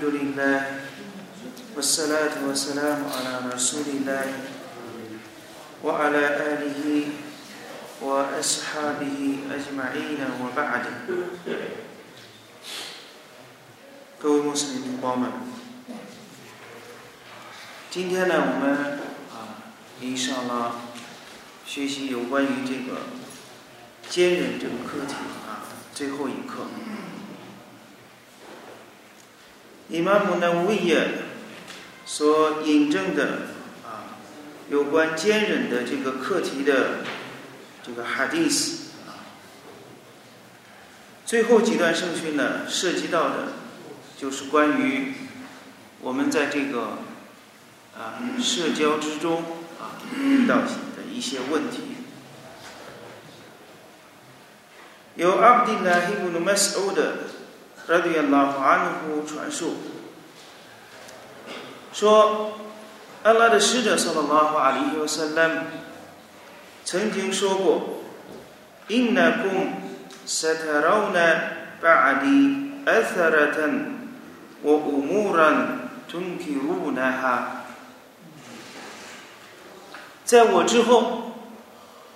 الحمد لله والصلاة والسلام على رسول الله وعلى آله وأصحابه أجمعين وبعد 各位穆斯林同胞们，今天呢，我们啊，已上了学习有关于这个坚忍这个课题啊最后一课。 伊玛目呢，维也所引证的啊，有关坚忍的这个课题的这个哈迪斯啊，最后几段圣训呢，涉及到的，就是关于我们在这个啊社交之中啊遇到的一些问题。由阿卜杜拉希布努马斯欧的。拉迪亚拉法安传述说，安拉的使者（萨拉拉法阿里尤萨拉姆）曾经说过：“Innakum satarawna ba'di atharatan wa umuran tunkirunaha。”在我之后，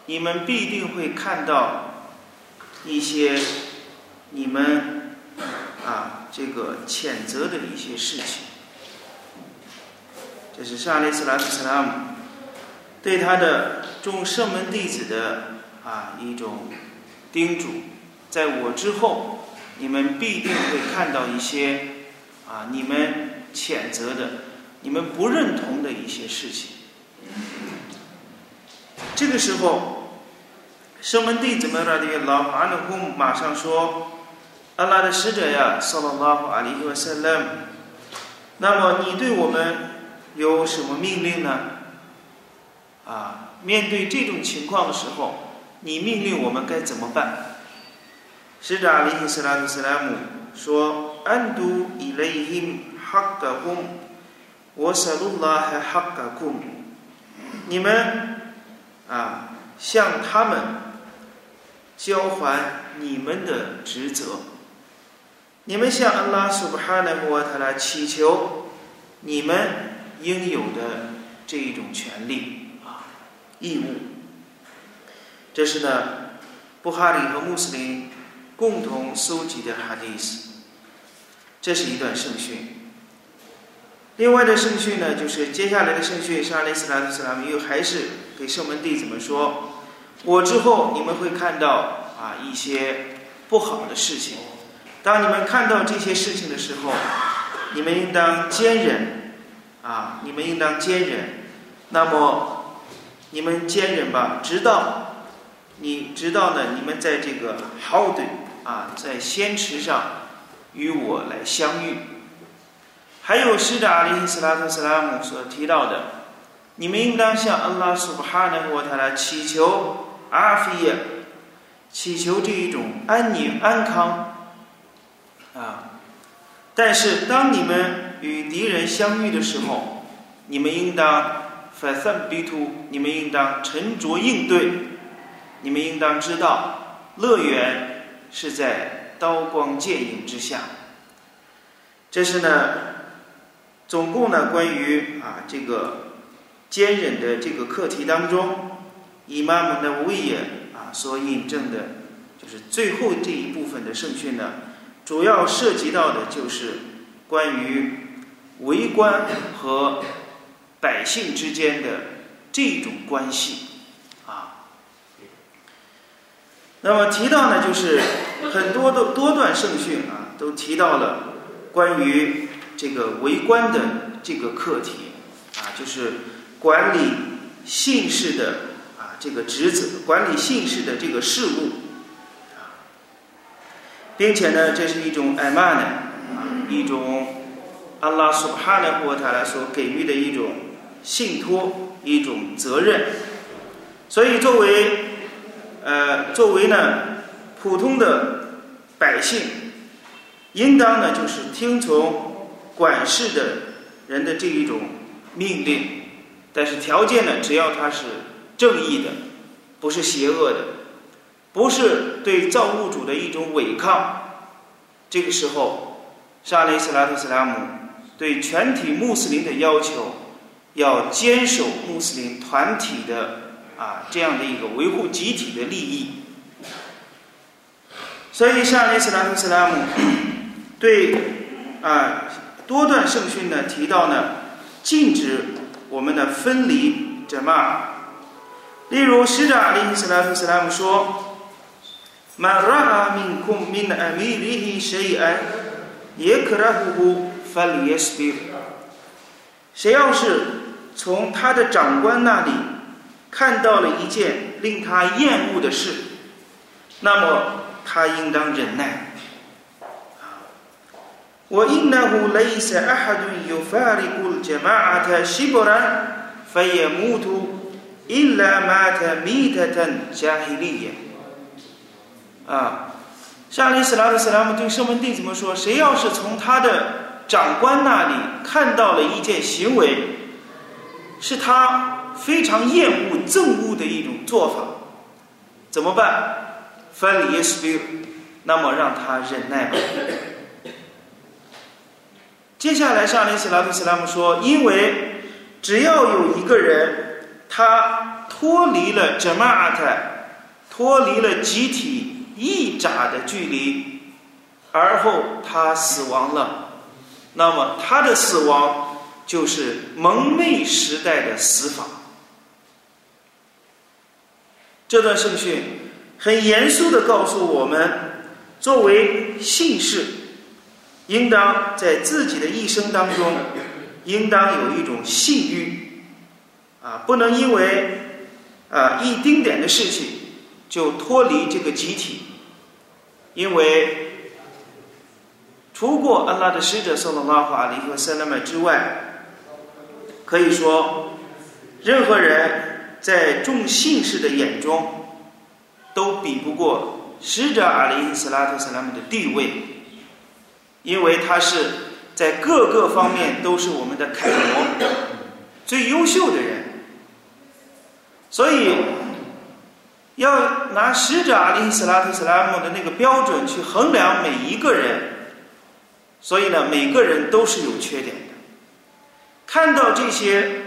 你们必定会看到一些你们。啊，这个谴责的一些事情，这是沙利斯拉斯拉姆对他的众圣门弟子的啊一种叮嘱。在我之后，你们必定会看到一些啊你们谴责的、你们不认同的一些事情。这个时候，圣门弟子们拉的老马努库马上说。阿拉的使者呀，萨拉拉夫阿里和塞勒姆，那么你对我们有什么命令呢？啊，面对这种情况的时候，你命令我们该怎么办？使者阿里和塞拉图塞拉姆说：“安都伊雷因哈嘎贡，我萨鲁拉还哈嘎贡，你们啊，向他们交还你们的职责。”你们向安拉苏布哈纳穆瓦塔拉祈求你们应有的这一种权利啊义务，这是呢布哈里和穆斯林共同搜集的哈迪斯，这是一段圣训。另外的圣训呢，就是接下来的圣训，是阿里斯拉斯拉姆又还是给圣门弟子们说：我之后你们会看到啊一些不好的事情。当你们看到这些事情的时候，你们应当坚忍，啊，你们应当坚忍。那么，你们坚忍吧，直到你直到呢，你们在这个好的啊，在仙池上与我来相遇。还有使者阿里·斯拉特·斯拉姆所提到的，你们应当向安拉苏巴哈纳沃塔拉祈求阿菲耶，祈求这一种安宁安康。啊！但是当你们与敌人相遇的时候，你们应当反散逼突，你们应当沉着应对，你们应当知道，乐园是在刀光剑影之下。这是呢，总共呢关于啊这个坚忍的这个课题当中，以玛目的威严啊所引证的，就是最后这一部分的圣训呢。主要涉及到的就是关于为官和百姓之间的这种关系啊。那么提到呢，就是很多的多段圣训啊，都提到了关于这个为官的这个课题啊，就是管理姓氏的啊这个职责，管理姓氏的这个事务。并且呢，这是一种艾玛呢，啊，一种阿拉苏哈的或他来所给予的一种信托，一种责任。所以，作为呃，作为呢普通的百姓，应当呢就是听从管事的人的这一种命令。但是条件呢，只要他是正义的，不是邪恶的。不是对造物主的一种违抗，这个时候沙利斯拉特斯拉姆对全体穆斯林的要求，要坚守穆斯林团体的啊这样的一个维护集体的利益。所以沙利斯拉特斯拉姆 对啊多段圣训呢提到呢，禁止我们的分离者嘛。例如使者阿里斯拉特斯拉姆说 ：“Man ra'a minkum min amirihi shay'an yakrahuhu falyasbir。”谁要是从他的长官那里看到了一件令他厌恶的事，那么他应当忍耐。وإنه ليس أحد يفارق الجماعة شبرا فيموت إلا مات ميتة جاهلية 啊，沙利斯拉特斯拉姆对圣门弟子们说：“谁要是从他的长官那里看到了一件行为，是他非常厌恶、憎恶的一种做法，怎么办？翻里耶斯比，那么让他忍耐吧。”接下来，沙利斯拉特斯拉姆说：“因为只要有一个人，他脱离了 jamaat，脱离了集体一扎的距离，而后他死亡了，那么他的死亡就是蒙昧时代的死法。”这段圣训很严肃的告诉我们，作为信士。应当在自己的一生当中，应当有一种信誉，啊，不能因为啊一丁点的事情就脱离这个集体，因为除过安拉的使者（圣罗拉法里和塞拉麦）之外，可以说任何人在众信士的眼中都比不过使者阿里·斯拉特·塞拉姆的地位。因为他是在各个方面都是我们的楷模，最优秀的人，所以要拿使者阿里斯拉特斯拉姆的那个标准去衡量每一个人，所以呢，每个人都是有缺点的。看到这些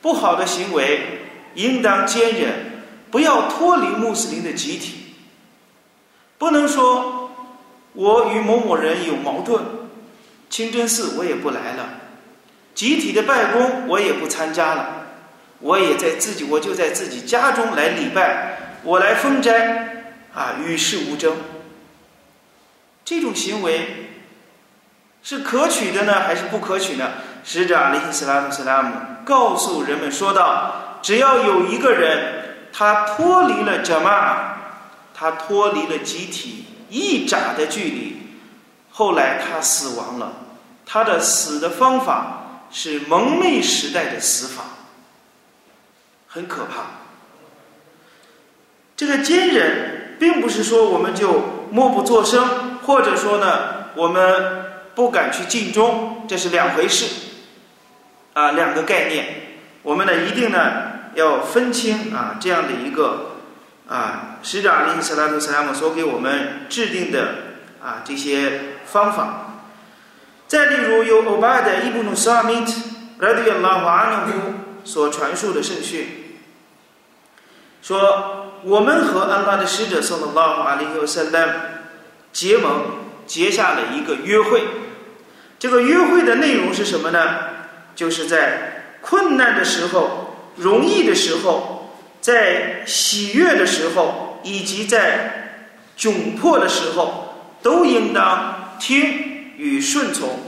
不好的行为，应当坚忍，不要脱离穆斯林的集体，不能说。我与某某人有矛盾，清真寺我也不来了，集体的拜功我也不参加了，我也在自己我就在自己家中来礼拜，我来封斋，啊，与世无争。这种行为是可取的呢，还是不可取呢？使者阿里斯拉姆斯拉姆告诉人们说道：只要有一个人他脱离了伽玛，他脱离了集体。一扎的距离，后来他死亡了。他的死的方法是蒙昧时代的死法，很可怕。这个坚忍，并不是说我们就默不作声，或者说呢，我们不敢去尽忠，这是两回事，啊，两个概念。我们呢，一定呢要分清啊这样的一个。啊，使者阿里·斯拉特·斯拉姆所给我们制定的啊这些方法，再例如由欧巴的伊布努萨米特·拉迪亚拉瓦努所传述的圣训，说我们和安拉的使者（圣拉拉阿里和塞拉姆）结盟，结下了一个约会。这个约会的内容是什么呢？就是在困难的时候、容易的时候。在喜悦的时候，以及在窘迫的时候，都应当听与顺从。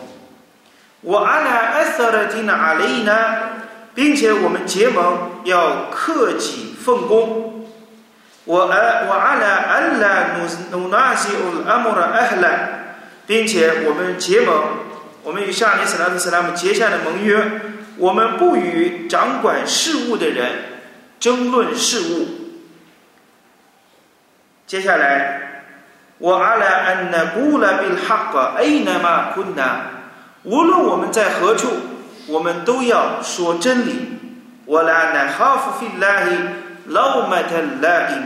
我阿拉艾萨勒蒂纳阿雷呢，并且我们结盟要克己奉公。我阿我阿拉安拉努努纳西乌阿穆拉艾赫拉，并且我们结盟，我们与夏利斯拉特斯拉姆结下的盟约，我们不与掌管事务的人。争论事物。接下来，我阿拉安那古拉比哈格埃那玛昆纳，无论我们在何处，我们都要说真理。我拉那哈夫菲拉伊老马特拉因，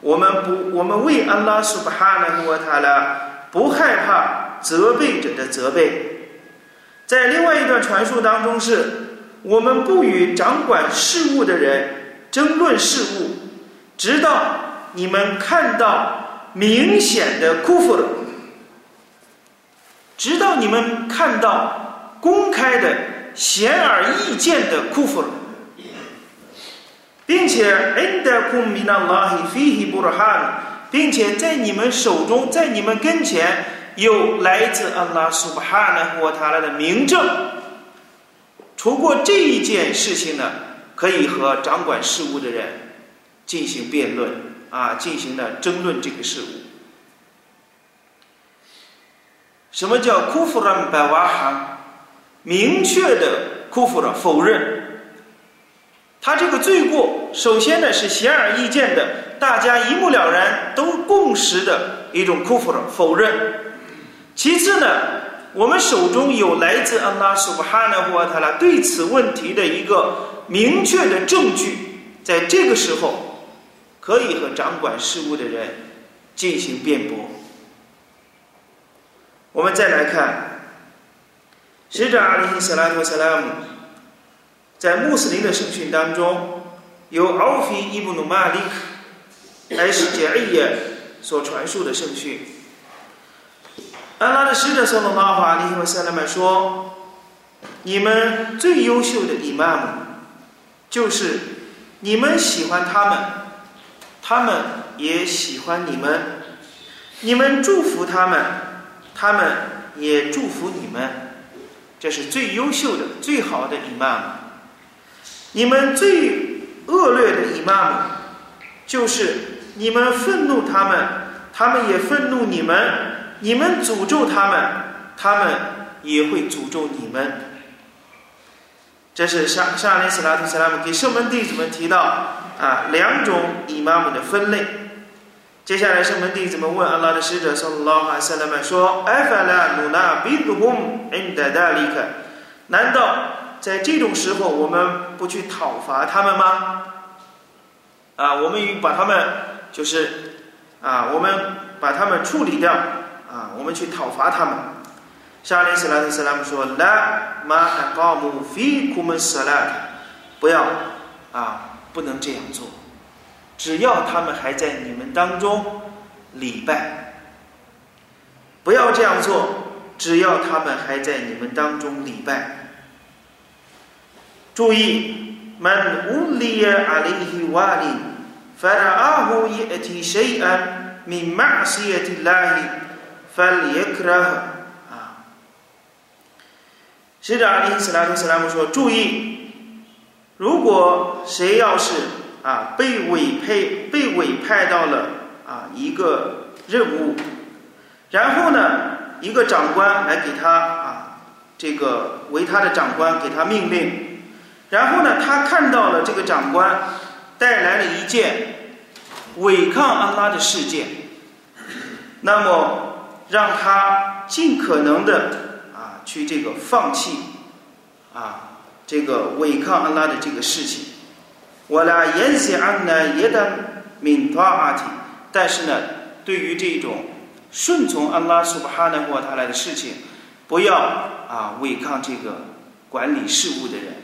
我们不，我们为安拉苏巴哈纳和他拉不害怕责备者的责备。在另外一段传述当中是，我们不与掌管事务的人争论事务，直到你们看到明显的辜负了，直到你们看到公开的显而易见的辜负了。并且，indakum minallahi fihi burhan，并且在你们手中，在你们跟前有来自安拉苏巴哈纳或他来的明证。除过这一件事情呢，可以和掌管事务的人进行辩论啊，进行的争论这个事物。什么叫库弗兰百瓦哈？明确的库弗了否认。他这个罪过，首先呢是显而易见的，大家一目了然，都共识的一种 kufr 否认。其次呢，我们手中有来自安拉苏巴哈纳或塔拉对此问题的一个明确的证据，在这个时候，可以和掌管事务的人进行辩驳。我们再来看，使者阿里·斯拉特·萨拉姆。在穆斯林的圣训当中，由奥菲伊布努马利克开始简易所传述的圣训。安拉的使者说：“拉法利和塞勒曼说，你们最优秀的伊玛目，就是你们喜欢他们，他们也喜欢你们；你们祝福他们，他们也祝福你们。这是最优秀的、最好的伊玛目。”你们最恶劣的姨妈们，就是你们愤怒他们，他们也愤怒你们；你们诅咒他们，他们也会诅咒你们。这是沙沙林斯拉特斯拉姆给圣门弟子们提到啊两种姨妈们的分类。接下来圣门弟子们问阿拉的使者说：“拉哈塞拉曼说，埃法拉努纳比杜洪恩达达里克，难道？”在这种时候，我们不去讨伐他们吗？啊，我们把他们就是啊，我们把他们处理掉啊，我们去讨伐他们。沙利斯拉特斯拉姆说：“来，马阿高姆菲库门斯拉，不要啊，不能这样做。只要他们还在你们当中礼拜，不要这样做。只要他们还在你们当中礼拜。”注意，من أُلِي عليه ولي، فرآه يأتي شيئاً من معصية الله، فليكره 啊，使者阿里斯拉姆说：“注意，如果谁要是啊被委派被委派到了啊一个任务，然后呢一个长官来给他啊这个为他的长官给他命令。”然后呢，他看到了这个长官带来了一件违抗安拉的事件，那么让他尽可能的啊去这个放弃啊这个违抗安拉的这个事情。我呢言谢安呢也得敏达阿提，但是呢，对于这种顺从安拉苏巴哈纳沃他来的事情，不要啊违抗这个管理事务的人。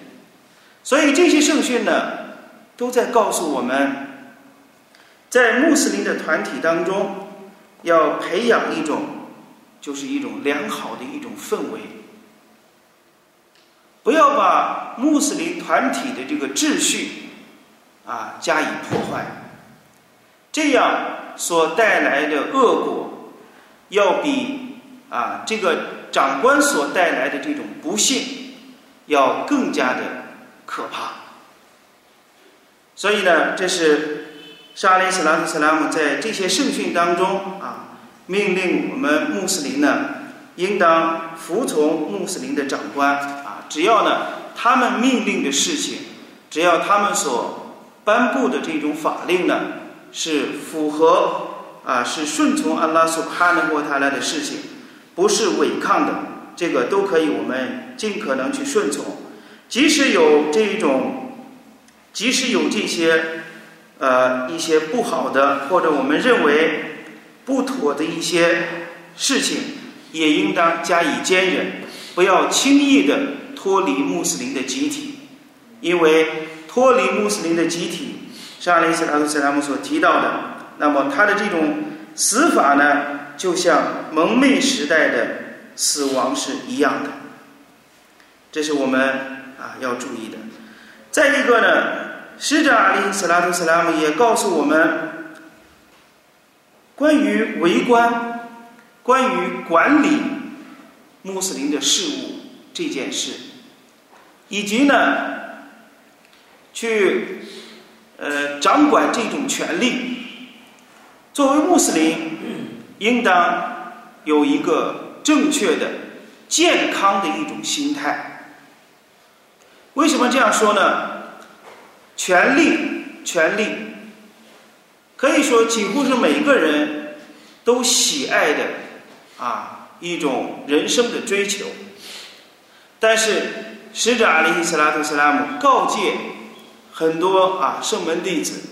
所以这些圣训呢，都在告诉我们，在穆斯林的团体当中，要培养一种，就是一种良好的一种氛围，不要把穆斯林团体的这个秩序啊加以破坏，这样所带来的恶果，要比啊这个长官所带来的这种不幸要更加的。可怕，所以呢，这是沙利斯拉特斯拉姆在这些圣训当中啊，命令我们穆斯林呢，应当服从穆斯林的长官啊，只要呢他们命令的事情，只要他们所颁布的这种法令呢是符合啊，是顺从安拉所哈能过他来的事情，不是违抗的，这个都可以，我们尽可能去顺从。即使有这种，即使有这些，呃，一些不好的或者我们认为不妥的一些事情，也应当加以坚忍，不要轻易的脱离穆斯林的集体，因为脱离穆斯林的集体，沙利斯拉图斯拉姆所提到的，那么他的这种死法呢，就像蒙昧时代的死亡是一样的，这是我们啊要注意的。再一个呢，使者阿里斯拉图斯拉姆也告诉我们。关于围观、关于管理穆斯林的事务这件事，以及呢，去呃掌管这种权利，作为穆斯林，应当有一个正确的、健康的一种心态。为什么这样说呢？权力，权力。可以说，几乎是每个人都喜爱的啊一种人生的追求。但是，使者阿里·斯拉图斯拉姆告诫很多啊圣门弟子，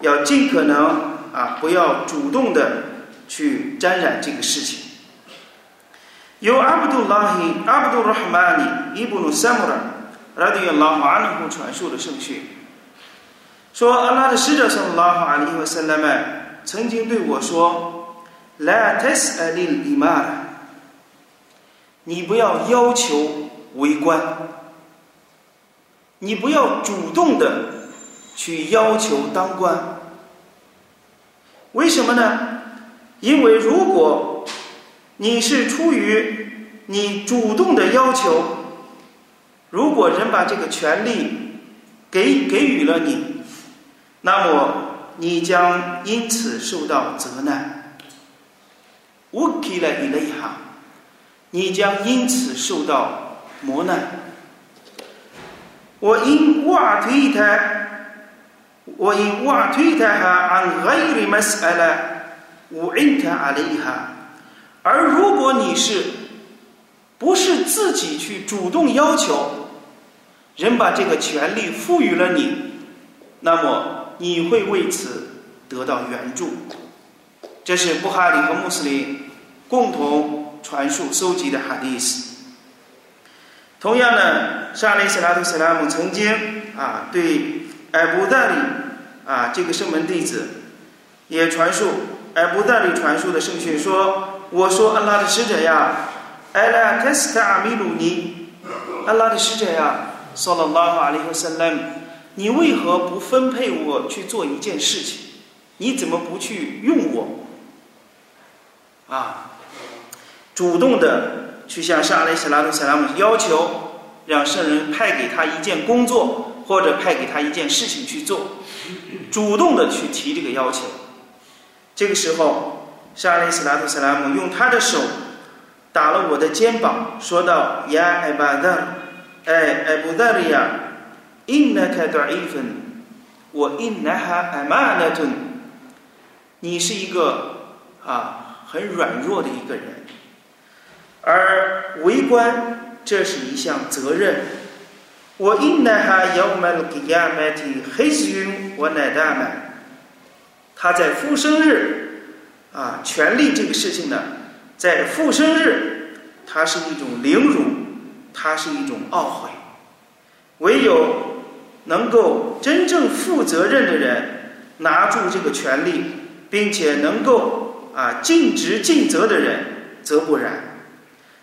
要尽可能啊不要主动的去沾染这个事情。由阿卜杜拉希·阿卜杜拉哈曼尼伊布努萨姆拉拉迪亚拉马努库传授的圣训。说阿拉的使者说：“拉哈阿里和塞拉曼曾经对我说，La tes alil imar，你不要要求为官，你不要主动的去要求当官。为什么呢？因为如果你是出于你主动的要求，如果人把这个权利给给予了你。”那么你将因此受到责难。我给了你了一行，你将因此受到磨难。我因瓦推他，我因瓦推他哈按爱里马斯阿拉，我因他阿里哈。而如果你是不是自己去主动要求，人把这个权利赋予了你，那么。你会为此得到援助，这是布哈里和穆斯林共同传述搜集的哈迪斯。同样呢，沙利斯拉图斯拉姆曾经啊对艾布达里啊这个圣门弟子也传述艾布达里传述的圣训说：“我说安拉的使者呀，艾拉特斯卡阿米鲁尼，安拉的使者呀，说了拉哈里和塞拉姆。”你为何不分配我去做一件事情？你怎么不去用我？啊，主动的去向沙雷斯拉图萨拉姆要求，让圣人派给他一件工作，或者派给他一件事情去做，主动的去提这个要求。这个时候，沙雷斯拉图萨拉姆用他的手打了我的肩膀，说道：“呀，艾巴德，哎，艾布达利亚。” إنك ضعيف وإنها أمانة 你是一个啊很软弱的一个人，而为官这是一项责任。我 إنها يوم القيامة خزي وندامة 他在复生日啊，权力这个事情呢， 在复生日，它是一种凌辱，它是一种懊悔，唯有。能够真正负责任的人拿住这个权利，并且能够啊尽职尽责的人，则不然。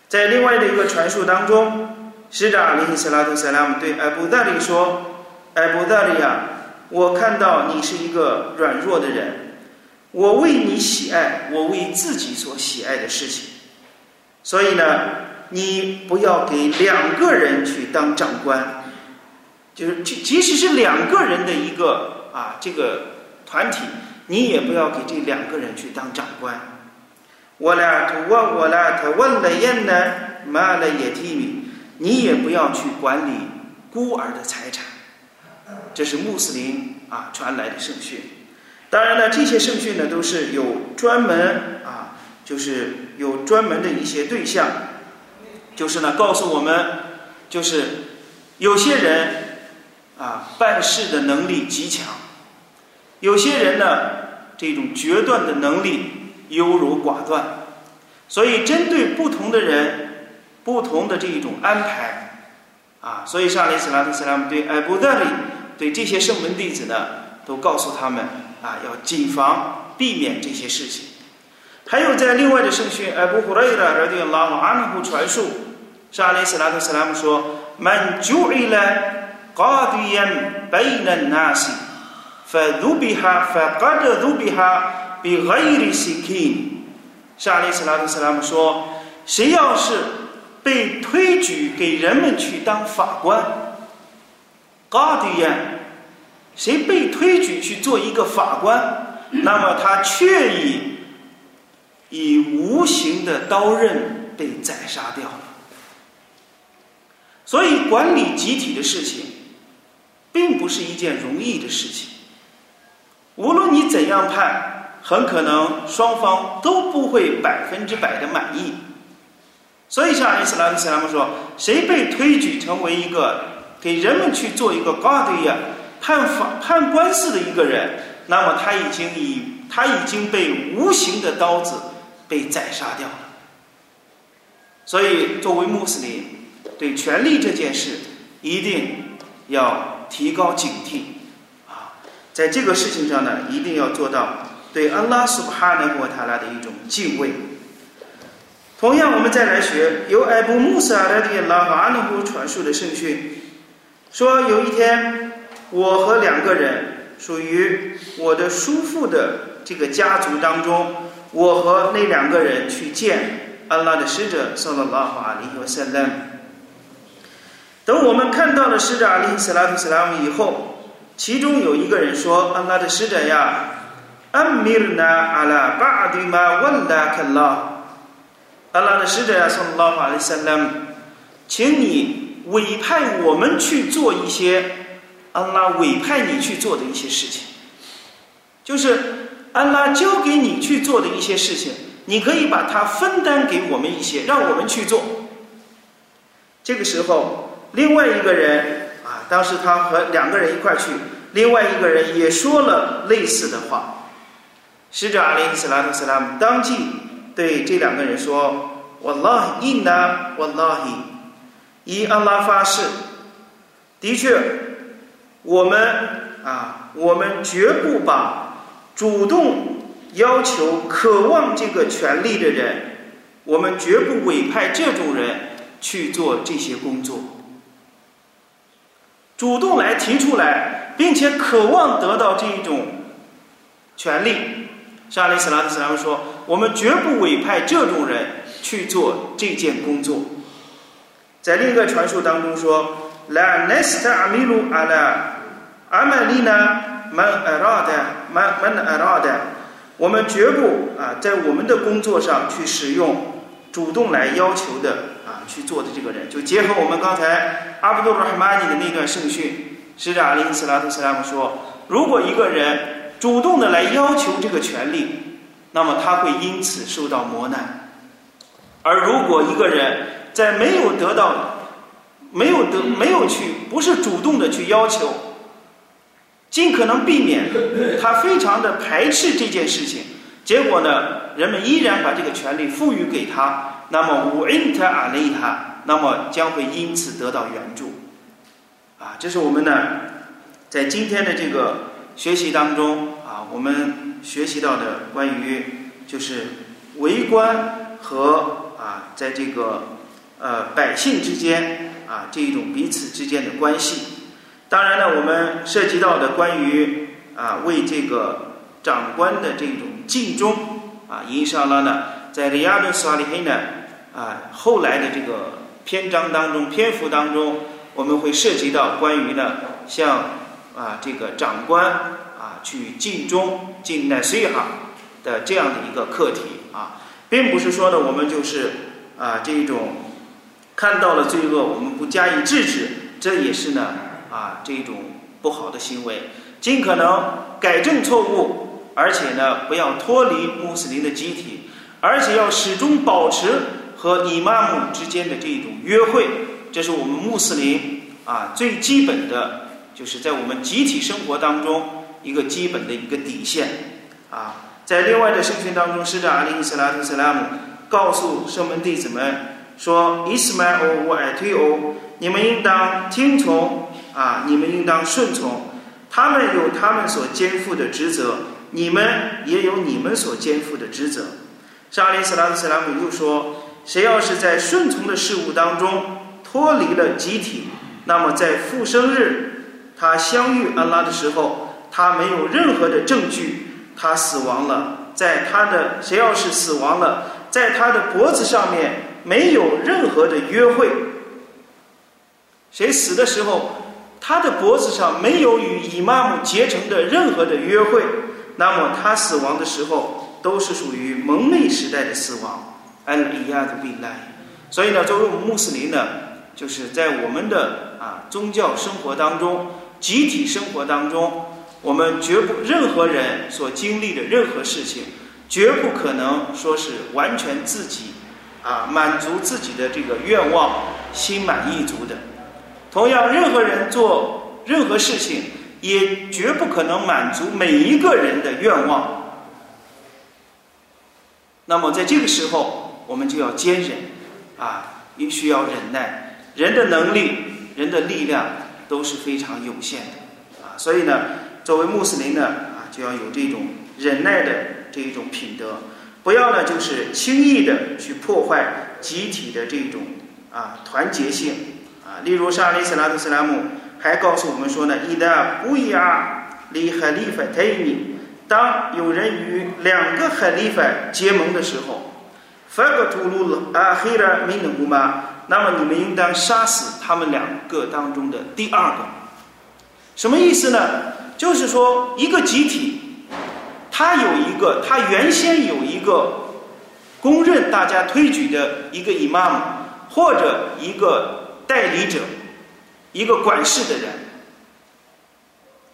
在另外的一个传述当中，使者阿里·斯拉特·塞拉姆对艾布达里说：“艾布达里呀，我看到你是一个软弱的人，我为你喜爱我为自己所喜爱的事情，所以呢，你不要给两个人去当长官。”就是即即使是两个人的一个啊这个团体，你也不要给这两个人去当长官。我俩他问我俩他问了人呢，骂了也提你，你也不要去管理孤儿的财产。这是穆斯林啊传来的圣训。当然了，这些圣训呢都是有专门啊，就是有专门的一些对象，就是呢告诉我们，就是有些人。啊，办事的能力极强，有些人呢，这种决断的能力优柔寡断，所以针对不同的人，不同的这一种安排，啊，所以上里斯拉特斯拉姆对艾布德里对这些圣门弟子呢，都告诉他们啊，要谨防避免这些事情。还有在另外的圣训，艾布胡雷拉热的拉姆阿努胡传述，上里斯拉特斯拉姆说：“Man ju'ila qadiyan bayna nasi, fa dhubiha fa qad dhubiha bi ghayri sikin。”沙利斯拉特斯拉姆说：“谁要是被推举给人们去当法官，高迪呀，谁被推举去做一个法官，那么他却以以无形的刀刃被宰杀掉了。所以，管理集体的事情，并不是一件容易的事情。无论你怎样判。”很可能双方都不会百分之百的满意，所以像伊斯兰斯拉姆说，谁被推举成为一个给人们去做一个高迪呀判法判官司的一个人，那么他已经以他已经被无形的刀子被宰杀掉了。所以作为穆斯林，对权力这件事一定要提高警惕啊，在这个事情上呢，一定要做到。对安拉苏哈纳国塔拉的一种敬畏。同样，我们再来学由艾布穆斯阿拉的拉瓦努布传述的圣训，说有一天，我和两个人属于我的叔父的这个家族当中，我和那两个人去见安拉的使者，萨拉拉哈阿里和塞勒。等我们看到了使者阿里斯拉夫斯拉姆以后，其中有一个人说：“安拉的使者呀。”安米尔纳阿拉巴迪玛温达克拉，阿拉的使者呀，从拉法的萨拉姆，请你委派我们去做一些安拉委派你去做的一些事情，就是安拉交给你去做的一些事情，你可以把它分担给我们一些，让我们去做。这个时候，另外一个人啊，当时他和两个人一块去，另外一个人也说了类似的话。使者阿里·斯拉特·斯拉姆当即对这两个人说：“我拉伊纳，我拉伊，以安拉发誓，的确，我们啊，我们绝不把主动要求、渴望这个权利的人，我们绝不委派这种人去做这些工作。主动来提出来，并且渴望得到这一种权利。”沙利斯拉斯拉姆说：“我们绝不委派这种人去做这件工作。”在另一个传说当中说：“La nestamilu ala amalina man arada man man arada。”我们绝不啊，在我们的工作上去使用主动来要求的啊去做的这个人。就结合我们刚才阿卜杜尔哈马尼的那段圣训，使者阿里斯拉特斯拉姆说：“如果一个人。”主动的来要求这个权利，那么他会因此受到磨难；而如果一个人在没有得到、没有得、没有去，不是主动的去要求，尽可能避免，他非常的排斥这件事情，结果呢，人们依然把这个权利赋予给他，那么五因特阿雷他，那么将会因此得到援助。啊，这是我们呢，在今天的这个。学习当中啊，我们学习到的关于就是为官和啊，在这个呃百姓之间啊这一种彼此之间的关系。当然呢，我们涉及到的关于啊为这个长官的这种尽忠啊，伊莎拉呢，在里亚顿斯瓦里黑呢啊后来的这个篇章当中篇幅当中，我们会涉及到关于呢像。啊，这个长官啊，去尽忠、尽奈随哈的这样的一个课题啊，并不是说呢，我们就是啊这种看到了罪恶，我们不加以制止，这也是呢啊这种不好的行为，尽可能改正错误，而且呢不要脱离穆斯林的集体，而且要始终保持和伊玛目之间的这种约会，这是我们穆斯林啊最基本的。就是在我们集体生活当中一个基本的一个底线啊，在另外的圣训当中，使者阿里·伊斯拉特·斯拉姆告诉圣门弟子们说：“伊斯迈欧我爱推欧，你们应当听从啊，你们应当顺从。他们有他们所肩负的职责，你们也有你们所肩负的职责。”沙利斯拉特斯拉姆又说：“谁要是在顺从的事物当中脱离了集体，那么在复生日他相遇安拉的时候，他没有任何的证据，他死亡了。在他的谁要是死亡了，在他的脖子上面没有任何的约会。谁死的时候，他的脖子上没有与伊玛目结成的任何的约会，那么他死亡的时候。”都是属于蒙昧时代的死亡，安利亚的病来。所以呢，作为我们穆斯林呢，就是在我们的啊宗教生活当中、集体生活当中，我们绝不任何人所经历的任何事情，绝不可能说是完全自己啊满足自己的这个愿望，心满意足的。同样，任何人做任何事情，也绝不可能满足每一个人的愿望。那么在这个时候，我们就要坚忍，啊，也需要忍耐。人的能力、人的力量都是非常有限的，啊，所以呢，作为穆斯林呢，啊，就要有这种忍耐的这一种品德，不要呢就是轻易的去破坏集体的这种啊团结性，啊，例如沙利斯拉特斯拉姆还告诉我们说呢，伊达布亚里哈利法泰尼。当有人与两个哈利法结盟的时候，法格图鲁阿黑尔米努玛，那么你们应当杀死他们两个当中的第二个。什么意思呢？就是说，一个集体，他有一个，他原先有一个公认大家推举的一个伊玛目，或者一个代理者，一个管事的人。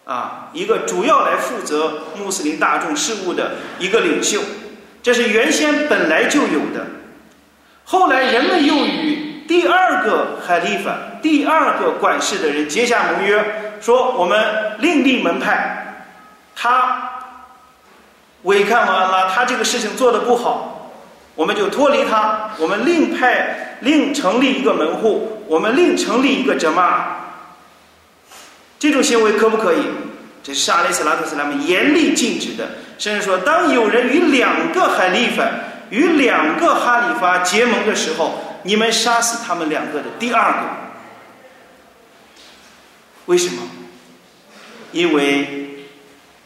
啊，一个主要来负责穆斯林大众事务的一个领袖，这是原先本来就有的。后来人们又与第二个海利法、第二个管事的人结下盟约，说我们另立门派，他违抗完了，他这个事情做的不好，我们就脱离他，我们另派另成立一个门户，我们另成立一个什么。这种行为可不可以？这是沙利斯拉特斯拉们严厉禁止的。甚至说，当有人与两个海利法、与两个哈里发结盟的时候，你们杀死他们两个的第二个。为什么？因为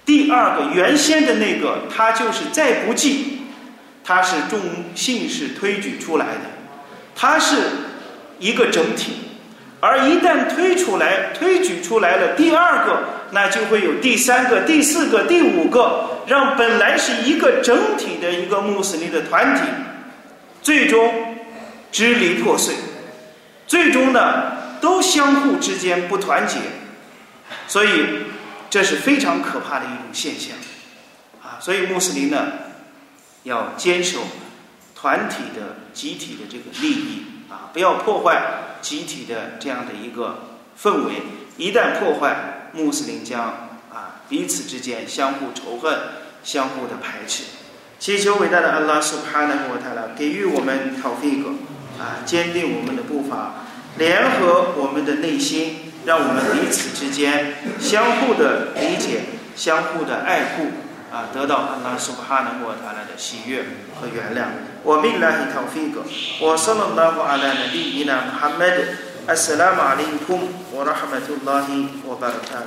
第二个原先的那个，他就是再不济，他是众姓氏推举出来的，它是一个整体。而一旦推出来、推举出来了第二个，那就会有第三个、第四个、第五个，让本来是一个整体的一个穆斯林的团体，最终支离破碎，最终呢都相互之间不团结，所以这是非常可怕的一种现象啊！所以穆斯林呢要坚守团体的、集体的这个利益啊，不要破坏。集体的这样的一个氛围，一旦破坏，穆斯林将啊彼此之间相互仇恨，相互的排斥。祈求伟大的安拉苏哈纳穆塔拉给予我们讨费格啊，坚定我们的步伐，联合我们的内心，让我们彼此之间相互的理解，相互的爱护。啊，得到阿拉苏哈的穆阿塔拉的喜悦和原谅。我米拉希塔菲格，我上了拉夫阿兰的礼仪呢，哈麦德。阿萨拉玛阿里穆姆，和拉哈特乌拉希，和巴尔塔。